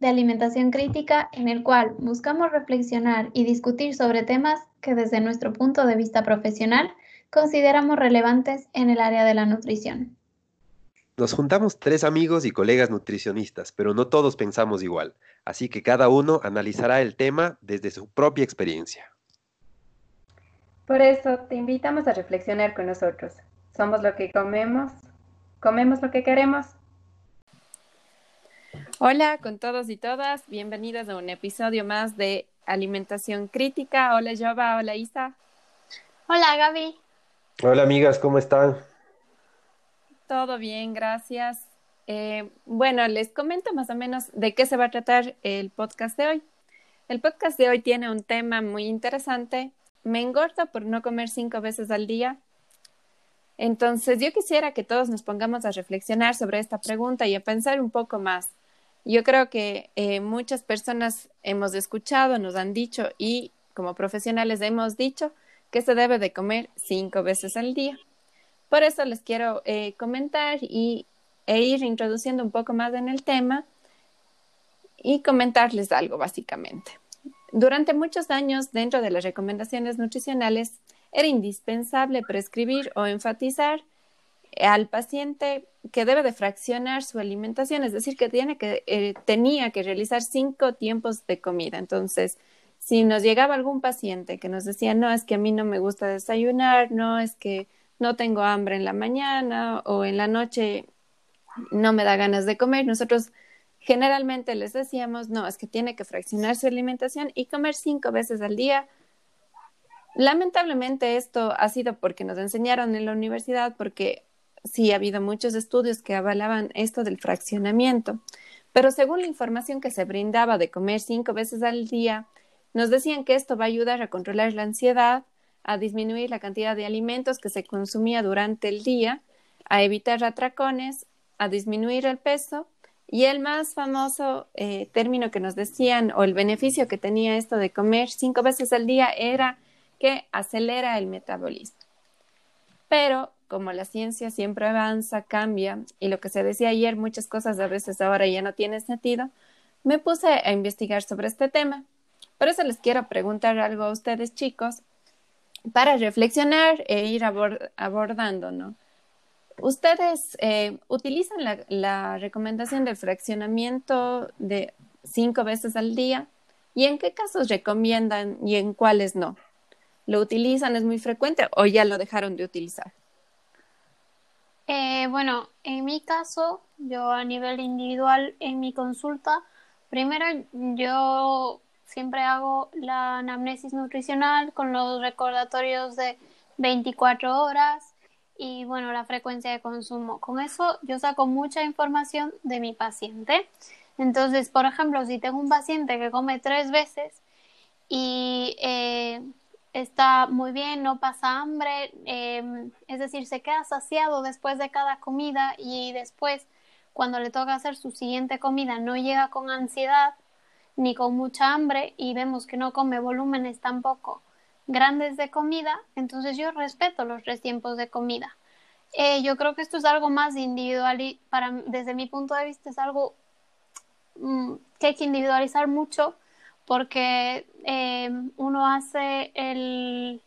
de alimentación crítica en el cual buscamos reflexionar y discutir sobre temas que desde nuestro punto de vista profesional consideramos relevantes en el área de la nutrición. Nos juntamos tres amigos y colegas nutricionistas, pero no todos pensamos igual, así que cada uno analizará el tema desde su propia experiencia. Por eso te invitamos a reflexionar con nosotros. Somos lo que comemos, comemos lo que queremos Hola con todos y todas, bienvenidos a un episodio más de Alimentación Crítica. Hola Jova, hola Isa. Hola Gaby. Hola amigas, ¿cómo están? Todo bien, gracias. Eh, bueno, les comento más o menos de qué se va a tratar el podcast de hoy. El podcast de hoy tiene un tema muy interesante. Me engorda por no comer cinco veces al día. Entonces, yo quisiera que todos nos pongamos a reflexionar sobre esta pregunta y a pensar un poco más. Yo creo que eh, muchas personas hemos escuchado, nos han dicho y como profesionales hemos dicho que se debe de comer cinco veces al día. Por eso les quiero eh, comentar y, e ir introduciendo un poco más en el tema y comentarles algo básicamente. Durante muchos años, dentro de las recomendaciones nutricionales, era indispensable prescribir o enfatizar al paciente que debe de fraccionar su alimentación, es decir, que, tiene que eh, tenía que realizar cinco tiempos de comida. Entonces, si nos llegaba algún paciente que nos decía, no, es que a mí no me gusta desayunar, no, es que no tengo hambre en la mañana o en la noche no me da ganas de comer, nosotros generalmente les decíamos, no, es que tiene que fraccionar su alimentación y comer cinco veces al día. Lamentablemente esto ha sido porque nos enseñaron en la universidad, porque sí ha habido muchos estudios que avalaban esto del fraccionamiento, pero según la información que se brindaba de comer cinco veces al día, nos decían que esto va a ayudar a controlar la ansiedad, a disminuir la cantidad de alimentos que se consumía durante el día, a evitar atracones, a disminuir el peso y el más famoso eh, término que nos decían o el beneficio que tenía esto de comer cinco veces al día era que acelera el metabolismo. Pero como la ciencia siempre avanza, cambia, y lo que se decía ayer, muchas cosas a veces ahora ya no tienen sentido, me puse a investigar sobre este tema. Por eso les quiero preguntar algo a ustedes, chicos, para reflexionar e ir abordando, ¿no? ¿Ustedes eh, utilizan la, la recomendación del fraccionamiento de cinco veces al día? ¿Y en qué casos recomiendan y en cuáles no? ¿Lo utilizan? ¿Es muy frecuente o ya lo dejaron de utilizar? Eh, bueno, en mi caso, yo a nivel individual en mi consulta, primero yo siempre hago la anamnesis nutricional con los recordatorios de 24 horas y bueno, la frecuencia de consumo. Con eso yo saco mucha información de mi paciente. Entonces, por ejemplo, si tengo un paciente que come tres veces y eh, está muy bien, no pasa hambre, em, es decir, se queda saciado después de cada comida y después cuando le toca hacer su siguiente comida no llega con ansiedad ni con mucha hambre y vemos que no come volúmenes tampoco grandes de comida, entonces yo respeto los tres tiempos de comida. Eh, yo creo que esto es algo más individual y para, desde mi punto de vista es algo mm, que hay que individualizar mucho porque eh, uno hace el,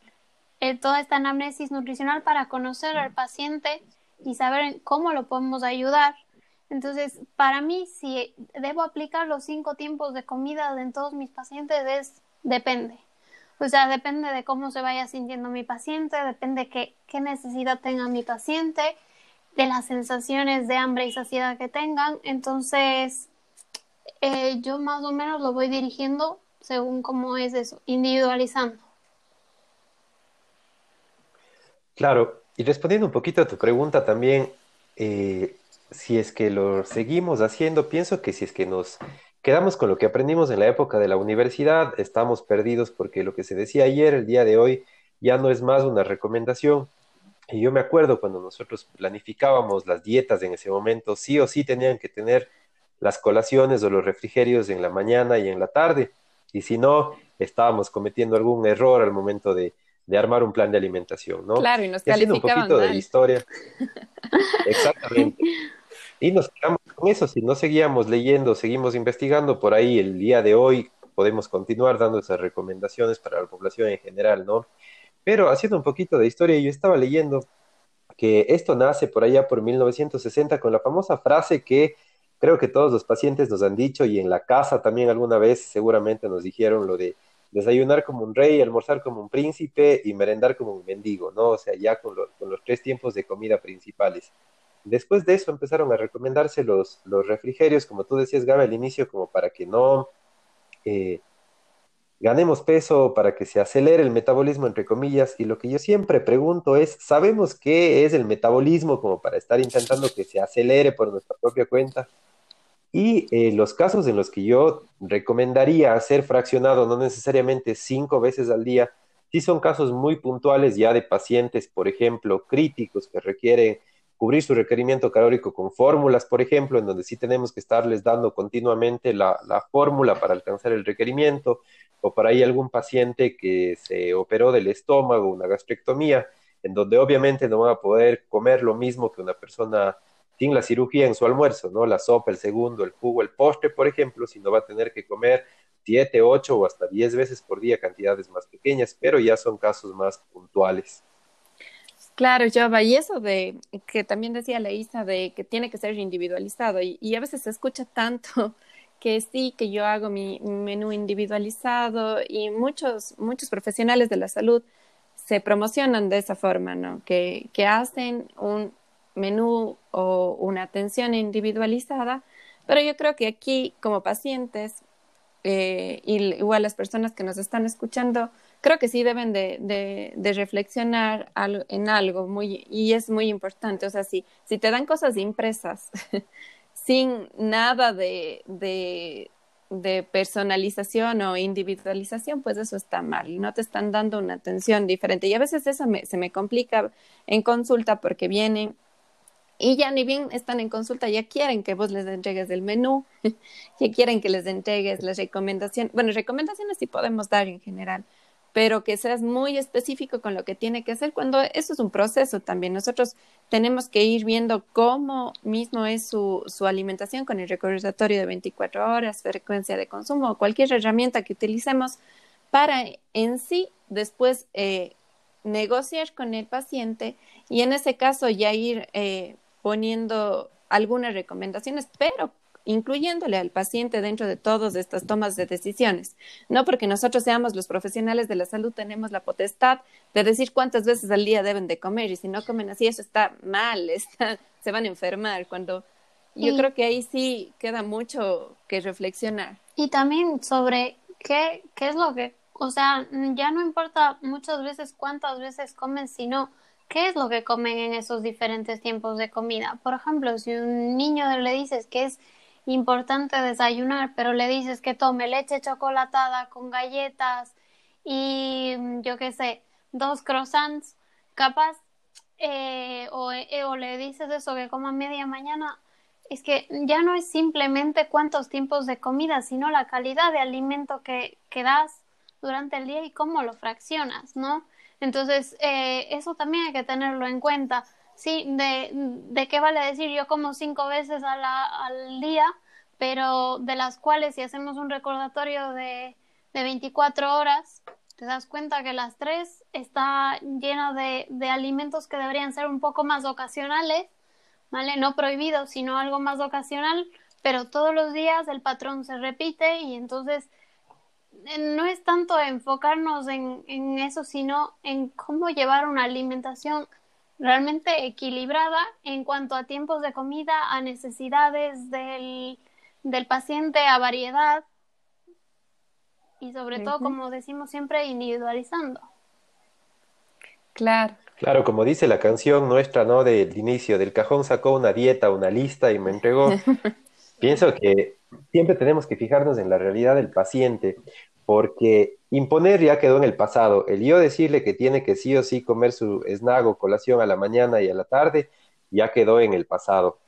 toda esta anamnesis nutricional para conocer al paciente y saber cómo lo podemos ayudar. Entonces, para mí, si debo aplicar los cinco tiempos de comida en todos mis pacientes, es depende. O sea, depende de cómo se vaya sintiendo mi paciente, depende de qué, qué necesidad tenga mi paciente, de las sensaciones de hambre y saciedad que tengan. Entonces, eh, yo más o menos lo voy dirigiendo según cómo es eso, individualizando. Claro, y respondiendo un poquito a tu pregunta también, eh, si es que lo seguimos haciendo, pienso que si es que nos quedamos con lo que aprendimos en la época de la universidad, estamos perdidos porque lo que se decía ayer, el día de hoy, ya no es más una recomendación. Y yo me acuerdo cuando nosotros planificábamos las dietas en ese momento, sí o sí tenían que tener las colaciones o los refrigerios en la mañana y en la tarde. Y si no, estábamos cometiendo algún error al momento de, armar un plan de alimentación, ¿no? Claro, y nos y haciendo un poquito de historia. Exactamente. Y nos quedamos con eso, si no seguíamos leyendo, seguimos investigando, por ahí el día de hoy podemos continuar dando esas recomendaciones para la población en general, ¿no? Pero haciendo un poquito de historia, yo estaba leyendo que esto nace por allá por 1960 con la famosa frase que creo que todos los pacientes nos han dicho y en la casa también alguna vez seguramente nos dijeron lo de desayunar como un rey, almorzar como un príncipe y merendar como un mendigo, ¿no? O sea, ya con, los tres tiempos de comida principales. Después de eso empezaron a recomendarse los, los refrigerios, como tú decías, Gaby, al inicio, como para que no eh, ganemos peso, para que se acelere el metabolismo, entre comillas. Y lo que yo siempre pregunto es, ¿sabemos qué es el metabolismo como para estar intentando que se acelere por nuestra propia cuenta? Y eh, los casos en los que yo recomendaría hacer fraccionado, no necesariamente cinco veces al día, sí son casos muy puntuales ya de pacientes, por ejemplo, críticos que requieren cubrir su requerimiento calórico con fórmulas, por ejemplo, en donde sí tenemos que estarles dando continuamente la, fórmula para alcanzar el requerimiento, o por ahí algún paciente que se operó del estómago, una gastrectomía, en donde obviamente no va a poder comer lo mismo que una persona sin la cirugía en su almuerzo, ¿no? La sopa, el segundo, el jugo, el postre, por ejemplo, sino va a tener que comer siete, ocho o hasta diez veces por día cantidades más pequeñas, pero ya son casos más puntuales. Claro, Java, y eso de que también decía Leisa de que tiene que ser individualizado y, a veces se escucha tanto que sí, que yo hago mi menú individualizado y muchos, muchos profesionales de la salud se promocionan de esa forma, ¿no? Que, que hacen un menú o una atención individualizada, pero yo creo que aquí como pacientes eh, y igual las personas que nos están escuchando, creo que sí deben de, de, reflexionar en algo muy, y es muy importante. O sea, si, si te dan cosas impresas sin nada de, de, personalización o individualización, pues eso está mal. No te están dando una atención diferente. Y a veces eso se me complica en consulta porque vienen y ya ni bien están en consulta, ya quieren que vos les entregues el menú, ya quieren que les entregues las recomendaciones. Bueno, recomendaciones sí podemos dar en general, pero que seas muy específico con lo que tiene que hacer cuando eso es un proceso también. Nosotros tenemos que ir viendo cómo mismo es su, su alimentación con el recordatorio de 24 horas, frecuencia de consumo, cualquier herramienta que utilicemos para en sí después eh, negociar con el paciente y en ese caso ya ir eh, poniendo algunas recomendaciones, pero incluyéndole al paciente dentro de todas estas tomas de decisiones. No porque nosotros seamos los profesionales de la salud, tenemos la potestad de decir cuántas veces al día deben de comer y si no comen así, eso está mal, se van a enfermar. Cuando yo creo que ahí sí queda mucho que reflexionar. Y también sobre qué, qué es lo que, o sea, ya no importa muchas veces cuántas veces comen, sino qué es lo que comen en esos diferentes tiempos de comida. Por ejemplo, si un niño le dices que es importante desayunar, pero le dices que tome leche chocolatada con galletas y yo qué sé, dos croissants, capaz, eh, o, eh, o le dices eso que coma media mañana, es que ya no es simplemente cuántos tiempos de comida, sino la calidad de alimento que, que das durante el día y cómo lo fraccionas, ¿no? Entonces, eh, eso también hay que tenerlo en cuenta. Sí, de, de qué vale decir yo como cinco veces a la, al día, pero de las cuales si hacemos un recordatorio de, de 24 horas, te das cuenta que las tres está llena de, de alimentos que deberían ser un poco más ocasionales, ¿vale? No prohibidos, sino algo más ocasional, pero todos los días el patrón se repite y entonces no es tanto enfocarnos en, en, eso, sino en cómo llevar una alimentación realmente equilibrada en cuanto a tiempos de comida, a necesidades del, del paciente, a variedad y sobre todo, como decimos siempre, individualizando. Claro. Claro, como dice la canción nuestra, ¿no? Del inicio, del cajón sacó una dieta, una lista y me entregó. Pienso que siempre tenemos que fijarnos en la realidad del paciente, porque imponer ya quedó en el pasado. El yo decirle que tiene que sí o sí comer su snack o colación a la mañana y a la tarde, ya quedó en el pasado.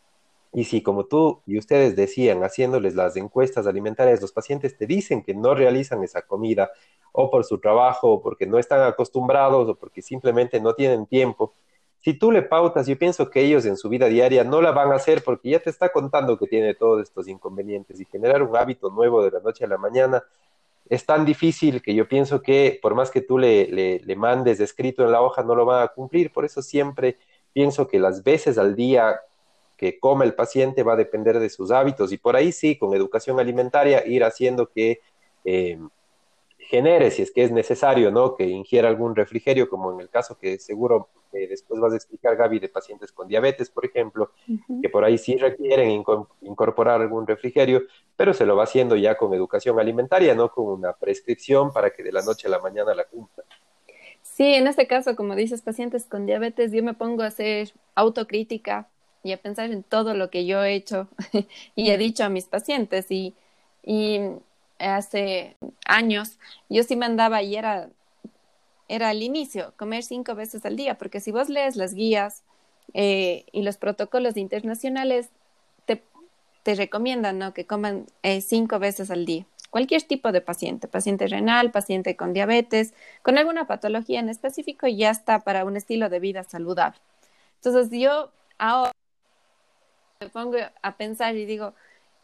Y si como tú y ustedes decían, haciéndoles las encuestas alimentarias, los pacientes te dicen que no realizan esa comida o por su trabajo, o porque no están acostumbrados, o porque simplemente no tienen tiempo, si tú le pautas, yo pienso que ellos en su vida diaria no la van a hacer porque ya te está contando que tiene todos estos inconvenientes y generar un hábito nuevo de la noche a la mañana es tan difícil que yo pienso que por más que tú le, le, mandes escrito en la hoja, no lo van a cumplir. Por eso siempre pienso que las veces al día que come el paciente va a depender de sus hábitos y por ahí sí, con educación alimentaria, ir haciendo que eh, genere, si es que es necesario, ¿no? Que ingiera algún refrigerio, como en el caso que seguro eh, después vas a explicar, Gaby, de pacientes con diabetes, por ejemplo, que por ahí sí requieren incorporar algún refrigerio, pero se lo va haciendo ya con educación alimentaria, no con una prescripción para que de la noche a la mañana la cumpla. Sí, en este caso, como dices, pacientes con diabetes, yo me pongo a hacer autocrítica y a pensar en todo lo que yo he hecho y he dicho a mis pacientes y, y hace años, yo sí mandaba y era, era al inicio, comer cinco veces al día, porque si vos lees las guías eh, y los protocolos internacionales, te, te recomiendan ¿no? que coman eh, cinco veces al día. Cualquier tipo de paciente, paciente renal, paciente con diabetes, con alguna patología en específico, ya está para un estilo de vida saludable. Entonces yo ahora me pongo a pensar y digo,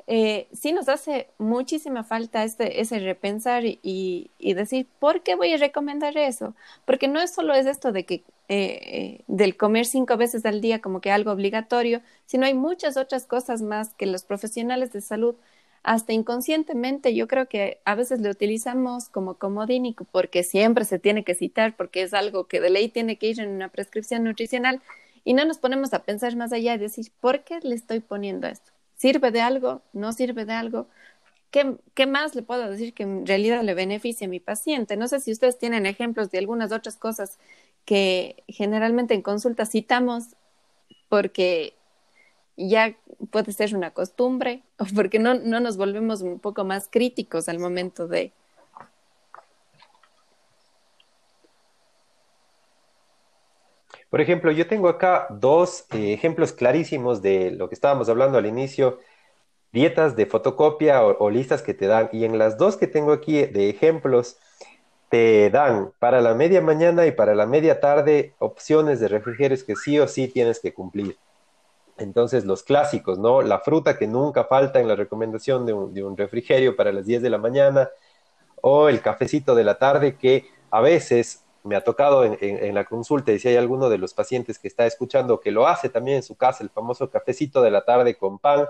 eh, sí nos hace muchísima falta este, ese repensar y, decir, ¿por qué voy a recomendar eso? Porque no es solo es esto de que eh, eh, del comer cinco veces al día como que algo obligatorio, sino hay muchas otras cosas más que los profesionales de salud hasta inconscientemente yo creo que a veces lo utilizamos como comodín porque siempre se tiene que citar, porque es algo que de ley tiene que ir en una prescripción nutricional y no nos ponemos a pensar más allá y decir, ¿por qué le estoy poniendo esto? ¿Sirve de algo? ¿No sirve de algo? ¿Qué, ¿Qué, más le puedo decir que en realidad le beneficie a mi paciente? No sé si ustedes tienen ejemplos de algunas otras cosas que generalmente en consulta citamos porque ya puede ser una costumbre o porque no, no nos volvemos un poco más críticos al momento de, Por ejemplo, yo tengo acá dos eh, ejemplos clarísimos de lo que estábamos hablando al inicio, dietas de fotocopia o, listas que te dan. Y en las dos que tengo aquí de ejemplos, te dan para la media mañana y para la media tarde opciones de refrigerios que sí o sí tienes que cumplir. Entonces, los clásicos, ¿no? La fruta que nunca falta en la recomendación de un, refrigerio para las 10 de la mañana, o el cafecito de la tarde que a veces me ha tocado en, la consulta y si hay alguno de los pacientes que está escuchando que lo hace también en su casa, el famoso cafecito de la tarde con pan,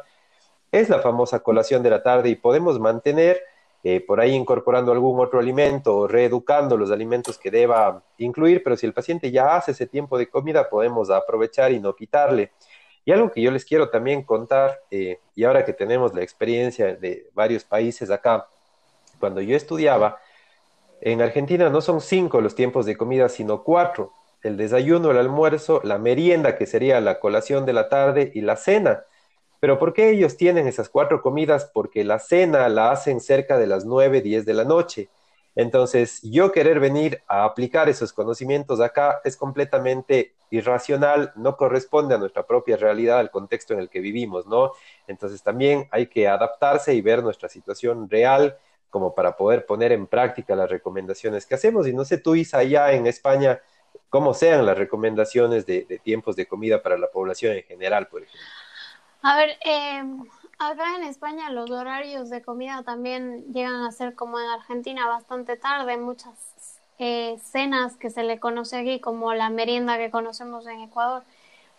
es la famosa colación de la tarde y podemos mantener eh, por ahí incorporando algún otro alimento o reeducando los alimentos que deba incluir, pero si el paciente ya hace ese tiempo de comida, podemos aprovechar y no quitarle. Y algo que yo les quiero también contar, eh, y ahora que tenemos la experiencia de varios países acá, cuando yo estudiaba, en Argentina no son cinco los tiempos de comida, sino cuatro. El desayuno, el almuerzo, la merienda, que sería la colación de la tarde, y la cena. Pero ¿por qué ellos tienen esas cuatro comidas? Porque la cena la hacen cerca de las nueve, diez de la noche. Entonces, yo querer venir a aplicar esos conocimientos acá es completamente irracional, no corresponde a nuestra propia realidad, al contexto en el que vivimos, ¿no? Entonces, también hay que adaptarse y ver nuestra situación real como para poder poner en práctica las recomendaciones que hacemos. Y no sé tú, Isa, allá en España, cómo sean las recomendaciones de, tiempos de comida para la población en general, por ejemplo. A ver, eh, acá en España los horarios de comida también llegan a ser como en Argentina bastante tarde, muchas eh, cenas que se le conoce aquí como la merienda que conocemos en Ecuador,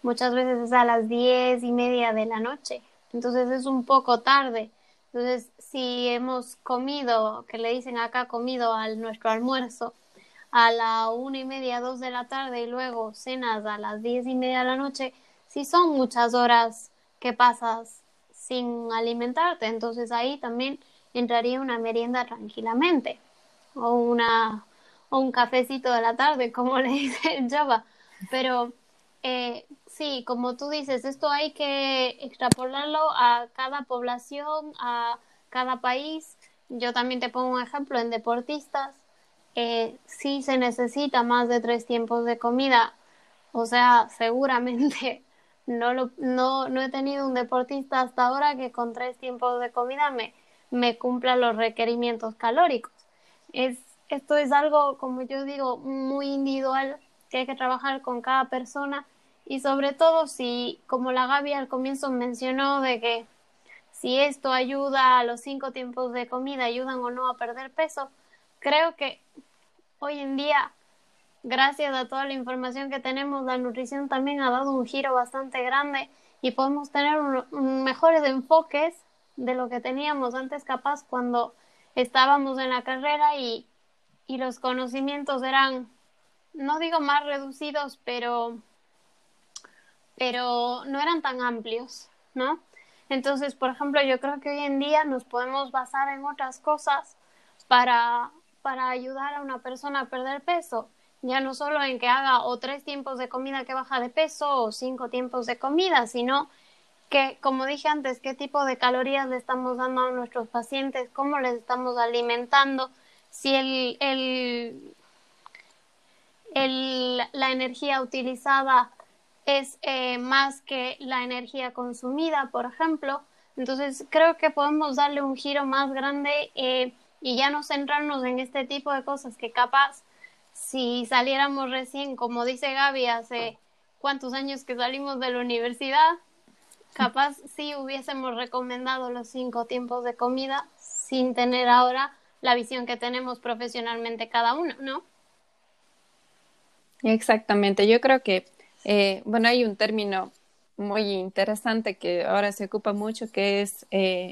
muchas veces es a las diez y media de la noche, entonces es un poco tarde. Entonces, si hemos comido, que le dicen acá comido al nuestro almuerzo a la una y media, dos de la tarde y luego cenas a las diez y media de la noche, si son muchas horas que pasas sin alimentarte, entonces ahí también entraría una merienda tranquilamente o una o un cafecito de la tarde, como le dice el Java. Pero eh, sí, como tú dices, esto hay que extrapolarlo a cada población, a cada país. Yo también te pongo un ejemplo en deportistas. Eh, sí se necesita más de tres tiempos de comida. O sea, seguramente no, lo, no, no he tenido un deportista hasta ahora que con tres tiempos de comida me, me cumpla los requerimientos calóricos. Es, esto es algo, como yo digo, muy individual que hay que trabajar con cada persona y sobre todo si, como la Gaby al comienzo mencionó, de que si esto ayuda a los cinco tiempos de comida, ayudan o no a perder peso, creo que hoy en día, gracias a toda la información que tenemos, la nutrición también ha dado un giro bastante grande y podemos tener mejores enfoques de lo que teníamos antes capaz cuando estábamos en la carrera y, y los conocimientos eran no digo más reducidos, pero, pero no eran tan amplios, ¿no? Entonces, por ejemplo, yo creo que hoy en día nos podemos basar en otras cosas para, para ayudar a una persona a perder peso. Ya no solo en que haga o tres tiempos de comida que baja de peso o cinco tiempos de comida, sino que, como dije antes, qué tipo de calorías le estamos dando a nuestros pacientes, cómo les estamos alimentando, si el, el el, la energía utilizada es eh, más que la energía consumida, por ejemplo. Entonces creo que podemos darle un giro más grande eh, y ya no centrarnos en este tipo de cosas que capaz si saliéramos recién, como dice Gaby, hace cuántos años que salimos de la universidad, capaz sí hubiésemos recomendado los cinco tiempos de comida sin tener ahora la visión que tenemos profesionalmente cada uno, ¿no? Exactamente, yo creo que, eh, bueno, hay un término muy interesante que ahora se ocupa mucho, que es eh,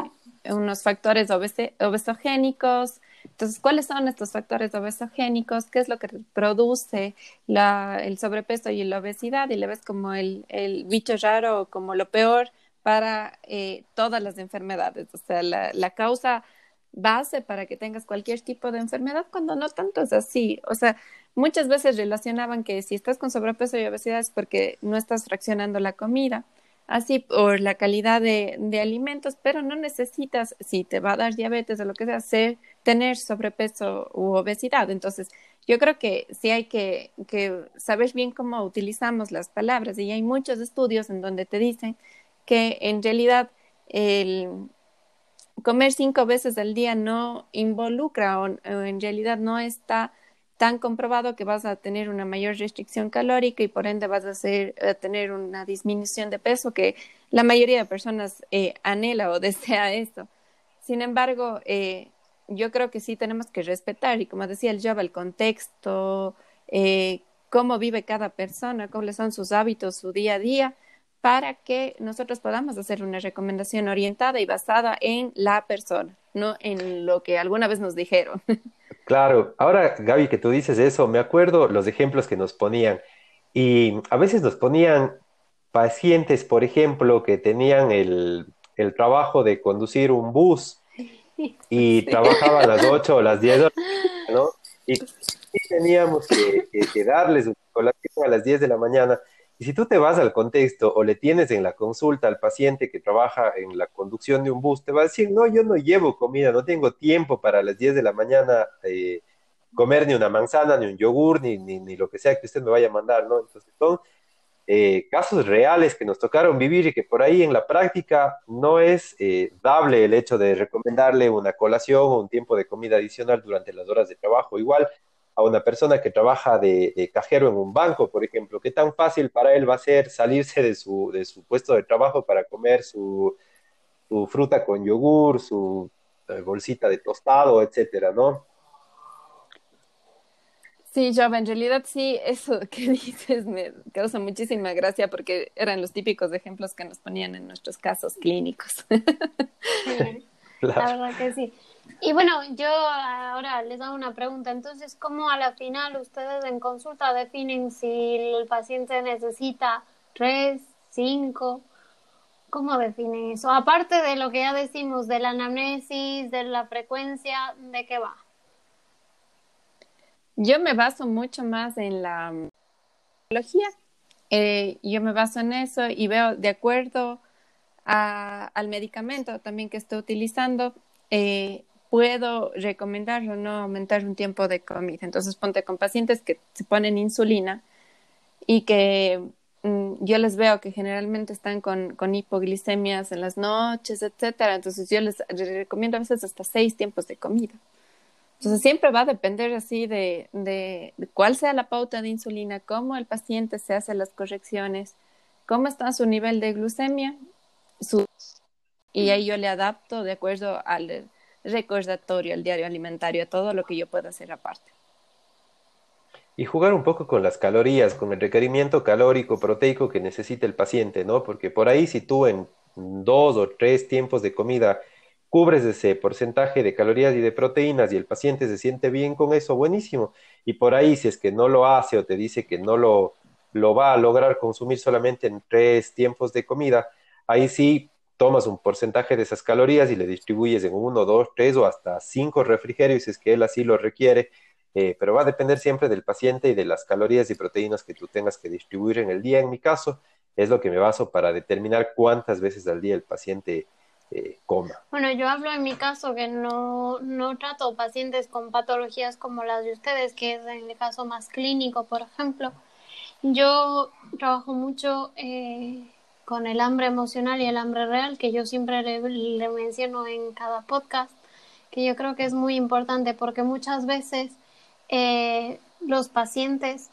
unos factores obesogénicos. Entonces, ¿cuáles son estos factores obesogénicos? ¿Qué es lo que produce la, el sobrepeso y la obesidad? Y le ves como el, bicho raro, como lo peor para eh, todas las enfermedades. O sea, la, la causa base para que tengas cualquier tipo de enfermedad, cuando no tanto es así. O sea, muchas veces relacionaban que si estás con sobrepeso y obesidad es porque no estás fraccionando la comida, así por la calidad de, alimentos, pero no necesitas, si te va a dar diabetes o lo que sea, ser, tener sobrepeso u obesidad. Entonces, yo creo que sí hay que, que saber bien cómo utilizamos las palabras y hay muchos estudios en donde te dicen que en realidad el, comer cinco veces al día no involucra o, en realidad no está tan comprobado que vas a tener una mayor restricción calórica y por ende vas a, hacer, tener una disminución de peso que la mayoría de personas eh, anhela o desea eso. Sin embargo, eh, yo creo que sí tenemos que respetar y como decía el Java, el contexto, eh, cómo vive cada persona, cuáles son sus hábitos, su día a día para que nosotros podamos hacer una recomendación orientada y basada en la persona, no en lo que alguna vez nos dijeron. Claro, ahora Gaby, que tú dices eso, me acuerdo los ejemplos que nos ponían. Y a veces nos ponían pacientes, por ejemplo, que tenían el, el trabajo de conducir un bus y trabajaban a las 8 o las 10 horas, ¿no? Y, teníamos que, que, darles una colación a las 10 de la mañana y si tú te vas al contexto o le tienes en la consulta al paciente que trabaja en la conducción de un bus, te va a decir, no, yo no llevo comida, no tengo tiempo para las 10 de la mañana eh, comer ni una manzana, ni un yogur, ni, ni, lo que sea que usted me vaya a mandar, ¿no? Entonces son eh, casos reales que nos tocaron vivir y que por ahí en la práctica no es eh, dable el hecho de recomendarle una colación o un tiempo de comida adicional durante las horas de trabajo. Igual a una persona que trabaja de, cajero en un banco, por ejemplo, qué tan fácil para él va a ser salirse de su, de su puesto de trabajo para comer su, fruta con yogur, su eh, bolsita de tostado, etcétera, ¿no? Sí, Java, en realidad sí, eso que dices me causa muchísima gracia porque eran los típicos ejemplos que nos ponían en nuestros casos clínicos. La verdad que sí. Y bueno, yo ahora les hago una pregunta. Entonces, ¿cómo a la final ustedes en consulta definen si el paciente necesita tres, cinco? ¿Cómo definen eso? Aparte de lo que ya decimos de la anamnesis, de la frecuencia, ¿de qué va? Yo me baso mucho más en la biología eh, yo me baso en eso y veo de acuerdo al medicamento también que estoy utilizando, eh, puedo recomendar o no aumentar un tiempo de comida. Entonces, ponte con pacientes que se ponen insulina y que mm, yo les veo que generalmente están con, con, hipoglicemias en las noches, etcétera. Entonces, yo les recomiendo a veces hasta seis tiempos de comida. Entonces siempre va a depender así de, de, cuál sea la pauta de insulina, cómo el paciente se hace las correcciones, cómo está su nivel de glucemia, su, y ahí yo le adapto de acuerdo al recordatorio, al diario alimentario, todo lo que yo pueda hacer aparte. Y jugar un poco con las calorías, con el requerimiento calórico, proteico que necesita el paciente, ¿no? Porque por ahí si tú en dos o tres tiempos de comida cubres ese porcentaje de calorías y de proteínas y el paciente se siente bien con eso, buenísimo. Y por ahí, si es que no lo hace o te dice que no lo, lo va a lograr consumir solamente en tres tiempos de comida, ahí sí tomas un porcentaje de esas calorías y le distribuyes en uno, dos, tres o hasta cinco refrigerios si es que él así lo requiere. Eh, pero va a depender siempre del paciente y de las calorías y proteínas que tú tengas que distribuir en el día. En mi caso, es lo que me baso para determinar cuántas veces al día el paciente eh, bueno, yo hablo en mi caso que no, no trato pacientes con patologías como las de ustedes, que es en el caso más clínico, por ejemplo. Yo trabajo mucho eh, con el hambre emocional y el hambre real, que yo siempre le, menciono en cada podcast, que yo creo que es muy importante porque muchas veces eh, los pacientes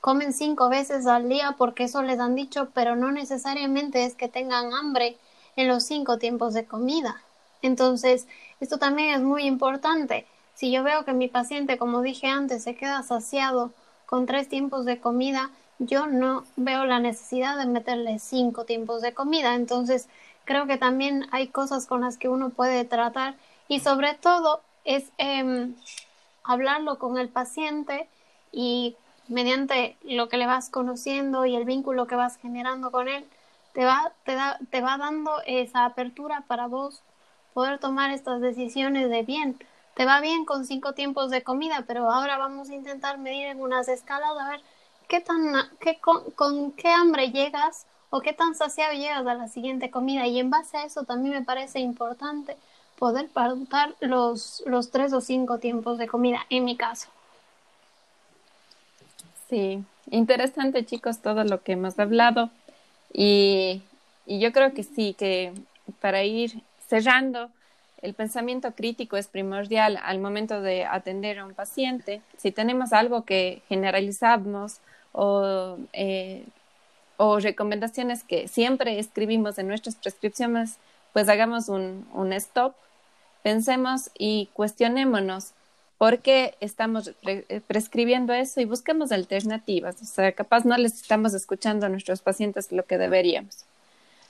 comen cinco veces al día porque eso les han dicho, pero no necesariamente es que tengan hambre en los cinco tiempos de comida. Entonces, esto también es muy importante. Si yo veo que mi paciente, como dije antes, se queda saciado con tres tiempos de comida, yo no veo la necesidad de meterle cinco tiempos de comida. Entonces, creo que también hay cosas con las que uno puede tratar y sobre todo es em, hablarlo con el paciente y mediante lo que le vas conociendo y el vínculo que vas generando con él, te va, te, da, te va dando esa apertura para vos poder tomar estas decisiones de bien. Te va bien con cinco tiempos de comida, pero ahora vamos a intentar medir en unas escalas a ver qué tan, qué, con, qué hambre llegas o qué tan saciado llegas a la siguiente comida. Y en base a eso también me parece importante poder pautar los, los tres o cinco tiempos de comida, en mi caso. Sí, interesante chicos todo lo que hemos hablado. Y, yo creo que sí, que para ir cerrando, el pensamiento crítico es primordial al momento de atender a un paciente. Si tenemos algo que generalizamos o, eh, o recomendaciones que siempre escribimos en nuestras prescripciones, pues hagamos un, un stop, pensemos y cuestionémonos por qué estamos eh, prescribiendo eso y busquemos alternativas. O sea, capaz no les estamos escuchando a nuestros pacientes lo que deberíamos.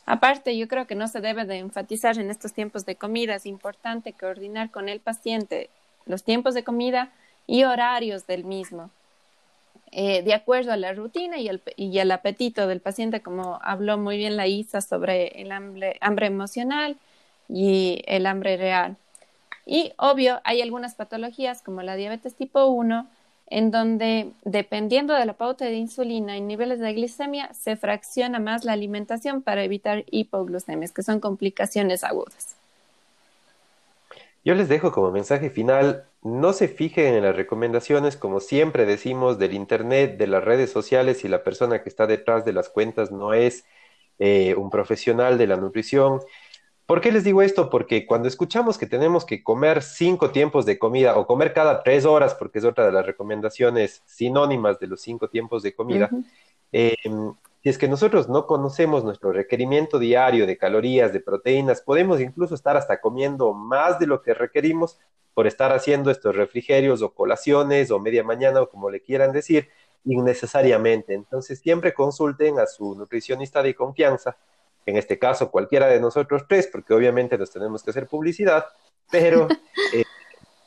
Aparte, yo creo que no se debe de enfatizar en estos tiempos de comida. Es importante coordinar con el paciente los tiempos de comida y horarios del mismo, eh, de acuerdo a la rutina y, el, al apetito del paciente, como habló muy bien la Isa sobre el hambre emocional y el hambre real. Y obvio, hay algunas patologías como la diabetes tipo 1, en donde dependiendo de la pauta de insulina y niveles de glicemia, se fracciona más la alimentación para evitar hipoglucemias, que son complicaciones agudas. Yo les dejo como mensaje final, no se fijen en las recomendaciones, como siempre decimos, del Internet, de las redes sociales, y la persona que está detrás de las cuentas no es eh, un profesional de la nutrición. ¿Por qué les digo esto? Porque cuando escuchamos que tenemos que comer cinco tiempos de comida o comer cada tres horas, porque es otra de las recomendaciones sinónimas de los cinco tiempos de comida, em, si es que nosotros no conocemos nuestro requerimiento diario de calorías, de proteínas, podemos incluso estar hasta comiendo más de lo que requerimos por estar haciendo estos refrigerios o colaciones o media mañana o como le quieran decir, innecesariamente. Entonces siempre consulten a su nutricionista de confianza en este caso cualquiera de nosotros tres, porque obviamente nos tenemos que hacer publicidad, pero eh,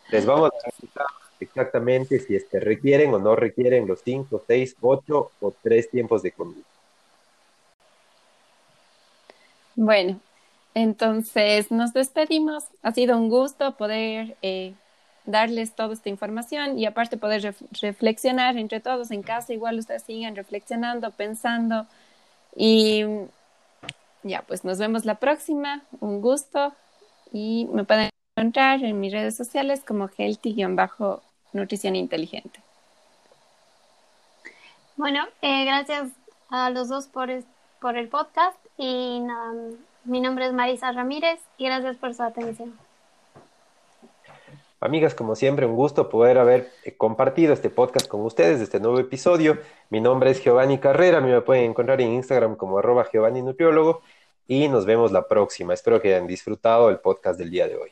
les vamos a explicar exactamente si es que requieren o no requieren los cinco, seis, ocho o tres tiempos de comida. Bueno, entonces nos despedimos. Ha sido un gusto poder eh, darles toda esta información y aparte poder reflexionar entre todos en casa, igual ustedes sigan reflexionando, pensando. Y ya, pues nos vemos la próxima, un gusto. Y me pueden encontrar en mis redes sociales como healthy-nutrición inteligente. Bueno, eh, gracias a los dos por, por el podcast y nada, mi nombre es Marisa Ramírez y gracias por su atención. Amigas, como siempre, un gusto poder haber eh, compartido este podcast con ustedes, este nuevo episodio. Mi nombre es Giovanni Carrera, me pueden encontrar en Instagram como arroba Giovanni Nutriólogo y nos vemos la próxima. Espero que hayan disfrutado el podcast del día de hoy.